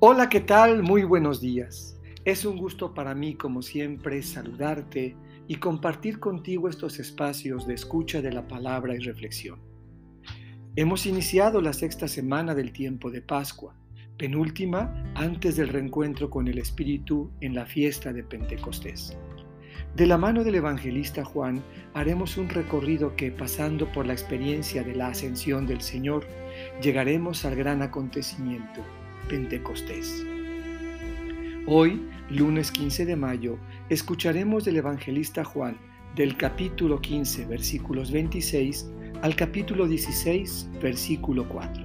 Hola, ¿qué tal? Muy buenos días. Es un gusto para mí, como siempre, saludarte y compartir contigo estos espacios de escucha de la palabra y reflexión. Hemos iniciado la sexta semana del tiempo de Pascua, penúltima antes del reencuentro con el Espíritu en la fiesta de Pentecostés. De la mano del evangelista Juan haremos un recorrido que, pasando por la experiencia de la ascensión del Señor, llegaremos al gran acontecimiento Pentecostés. Hoy, lunes 15 de mayo, escucharemos del evangelista Juan del capítulo 15, versículos 26 al capítulo 16, versículo 4.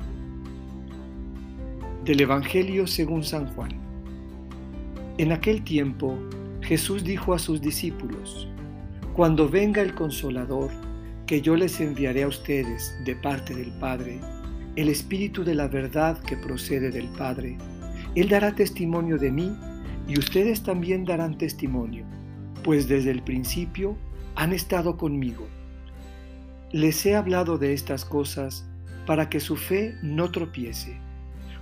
Del Evangelio según San Juan. En aquel tiempo, Jesús dijo a sus discípulos, Cuando venga el consolador, que yo les enviaré a ustedes de parte del Padre, el Espíritu de la verdad que procede del Padre. Él dará testimonio de mí y ustedes también darán testimonio, pues desde el principio han estado conmigo. Les he hablado de estas cosas para que su fe no tropiece.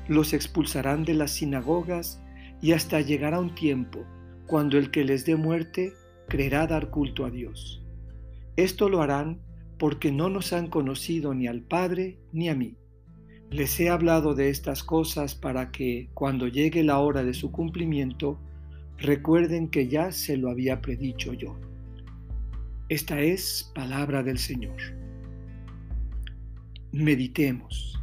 Los expulsarán de las sinagogas y hasta llegará un tiempo cuando el que les dé muerte creerá dar culto a Dios. Esto lo harán porque no nos han conocido ni al Padre ni a mí. Les he hablado de estas cosas para que, cuando llegue la hora de su cumplimiento, recuerden que ya se lo había predicho yo. Esta es palabra del Señor. Meditemos.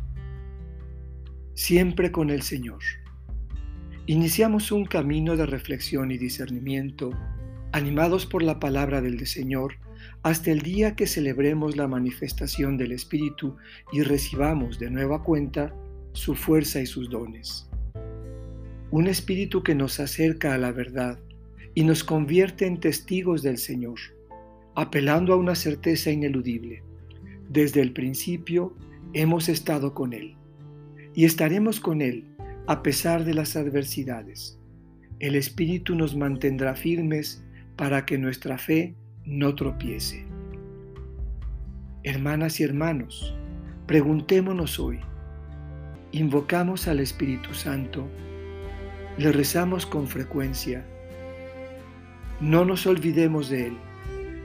Siempre con el Señor. Iniciamos un camino de reflexión y discernimiento, animados por la palabra del Señor, hasta el día que celebremos la manifestación del Espíritu y recibamos de nueva cuenta su fuerza y sus dones. Un Espíritu que nos acerca a la verdad y nos convierte en testigos del Señor, apelando a una certeza ineludible. Desde el principio hemos estado con Él y estaremos con Él a pesar de las adversidades. El Espíritu nos mantendrá firmes para que nuestra fe no tropiece. Hermanas y hermanos, preguntémonos hoy, ¿invocamos al Espíritu Santo? ¿Le rezamos con frecuencia? No nos olvidemos de Él,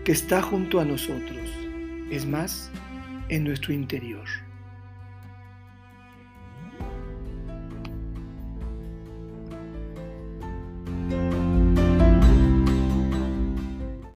que está junto a nosotros, es más, en nuestro interior.